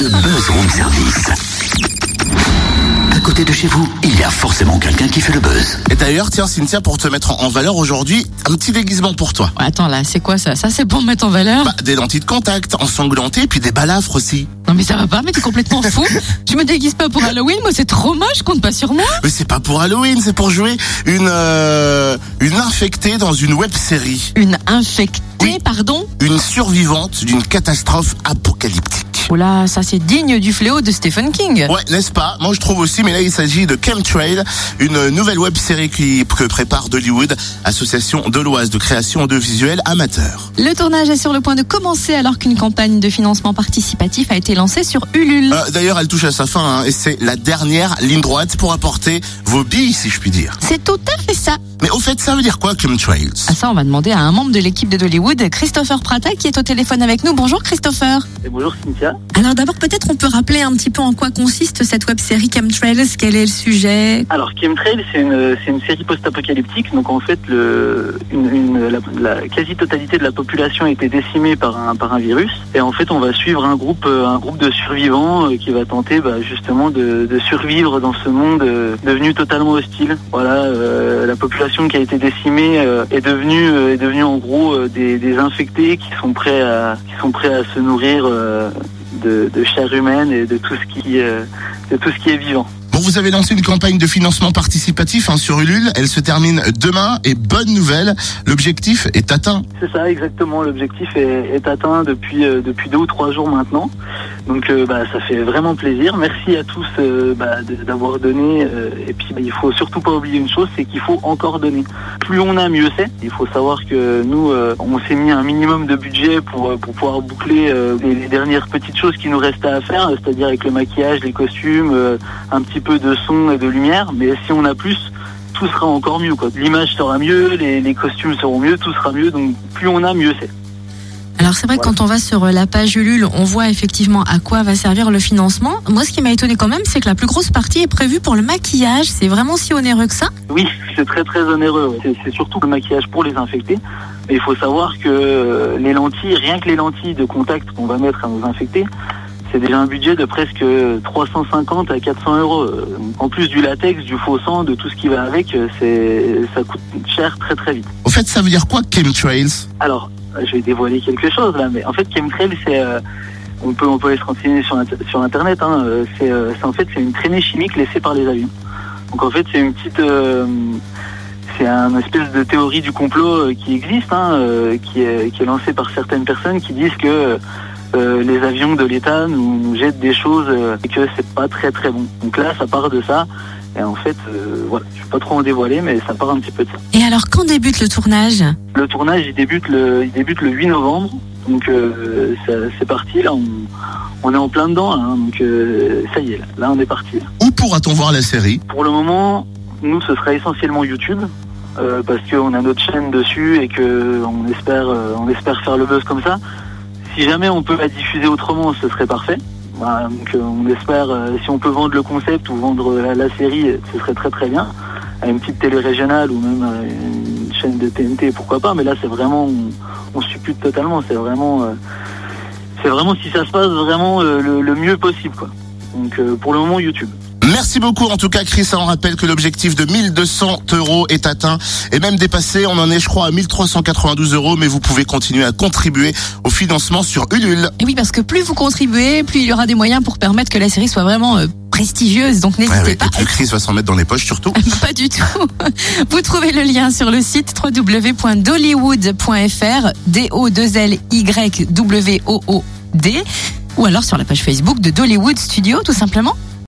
le buzz room service. À côté de chez vous, il y a forcément quelqu'un qui fait le buzz. Et d'ailleurs, tiens Cynthia, pour te mettre en valeur aujourd'hui, un petit déguisement pour toi. Attends là, c'est quoi ça? Ça c'est pour me mettre en valeur? Bah, des lentilles de contact, ensanglantées, puis des balafres aussi. Non mais ça va pas, mais t'es complètement fou. tu me déguises pas pour Halloween, moi c'est trop moche, compte pas sur moi. Mais c'est pas pour Halloween, c'est pour jouer une euh, une infectée dans une web série, Une infectée, Oui. pardon? Une survivante d'une catastrophe apocalyptique. Oh là, ça c'est digne du fléau de Stephen King. Ouais, n'est-ce pas? Moi je trouve aussi, mais là il s'agit de Chemtrail, une nouvelle web série qui, que prépare Dollywood, association doloise de création de visuels amateurs. Le tournage est sur le point de commencer alors qu'une campagne de financement participatif a été lancée sur Ulule. Euh, D'ailleurs, elle touche à sa fin, hein, et c'est la dernière ligne droite pour apporter vos billes, si je puis dire. C'est tout à fait ça. Mais au fait, ça veut dire quoi, Chemtrails À ça, on va demander à un membre de l'équipe de Dollywood, Christopher Prata, qui est au téléphone avec nous. Bonjour Christopher. Et bonjour Cynthia. Alors d'abord, peut-être on peut rappeler un petit peu en quoi consiste cette web série Chemtrails, quel est le sujet? Alors Chemtrail, c'est une, série post-apocalyptique. Donc en fait, la, quasi-totalité de la population a été décimée par un, virus. Et en fait, on va suivre un groupe, euh, un groupe de survivants euh, qui va tenter bah, justement de, survivre dans ce monde euh, devenu totalement hostile. Voilà, la population qui a été décimée est devenue, est devenue en gros des, infectés qui sont prêts à, se nourrir de, de chair humaine et de tout ce qui, euh, de tout ce qui est vivant. Vous avez lancé une campagne de financement participatif hein, sur Ulule. Elle se termine demain et bonne nouvelle, l'objectif est atteint. C'est ça, exactement. L'objectif est, atteint depuis euh, depuis deux ou trois jours maintenant. Donc, euh, bah, ça fait vraiment plaisir. Merci à tous euh, bah, d'avoir donné. et puis, bah, il faut surtout pas oublier une chose, c'est qu'il faut encore donner. Plus on a, mieux c'est. Il faut savoir que nous, on s'est mis un minimum de budget pour pour pouvoir boucler les, les dernières petites choses qui nous restaient à faire, c'est-à-dire avec le maquillage, les costumes, un petit peu de son et de lumière. Mais si on a plus tout sera encore mieux. L'image sera mieux, les, les costumes seront mieux, tout sera mieux. Donc plus on a, mieux c'est. Alors c'est vrai que quand on va sur euh, la page Ulule, on voit effectivement à quoi va servir le financement. Moi, ce qui m'a étonné quand même, c'est que la plus grosse partie est prévue pour le maquillage. C'est vraiment si onéreux que ça? Oui, c'est très très onéreux. C'est- surtout le maquillage pour les infectés. Mais il faut savoir que euh, les lentilles, rien que les lentilles de contact qu'on va mettre à nos infectés, c'est déjà un budget de presque 350 à 400 euros. Euh, En plus du latex, du faux sang, de tout ce qui va avec, euh, c'est ça coûte cher très très vite. Au fait, ça veut dire quoi, Chemtrails? Alors, euh, je vais dévoiler quelque chose là, mais en fait, chemtrail, c'est euh, on peut on peut aller se renseigner sur, sur internet. Hein, c'est euh, en fait c'est une traînée chimique laissée par les avions. Donc en fait, c'est une petite euh, c'est un espèce de théorie du complot qui existe, hein, qui est qui est lancée par certaines personnes qui disent que euh, les avions de l'État nous, nous jettent des choses euh, et que c'est pas très très bon. Donc là, ça part de ça. Et en fait, euh, voilà, je vais pas trop en dévoiler, mais ça part un petit peu de ça. Et alors, quand débute le tournage? Le tournage il débute le, il débute le 8 novembre, donc euh, c'est parti là, on, on est en plein dedans, là, hein, donc euh, ça y est, là, là on est parti. là. Où pourra-t-on voir la série? Pour le moment, nous ce sera essentiellement YouTube, euh, parce qu'on a notre chaîne dessus et que on espère, euh, on espère faire le buzz comme ça. Si jamais on peut la diffuser autrement, ce serait parfait. Voilà, donc euh, on espère, euh, si on peut vendre le concept ou vendre la, la série, ce serait très très bien. À une petite télé régionale ou même euh, une chaîne de TNT, pourquoi pas. Mais là, c'est vraiment, on, suppute totalement. C'est vraiment, euh, c'est vraiment si ça se passe vraiment euh, le, le mieux possible, quoi. Donc euh, pour le moment, YouTube. Merci beaucoup en tout cas Chris, ça en rappelle que l'objectif de 1200 euros est atteint et même dépassé, on en est je crois à 1392 euros mais vous pouvez continuer à contribuer au financement sur Ulule. Et oui, parce que plus vous contribuez, plus il y aura des moyens pour permettre que la série soit vraiment euh, prestigieuse. Donc n'hésitez ouais, pas. et Chris va s'en mettre dans les poches surtout. Pas du tout. Vous trouvez le lien sur le site www.dollywood.fr, D-O-2-L-Y-W-O-O-D, ou alors sur la page Facebook de Dollywood Studio, tout simplement.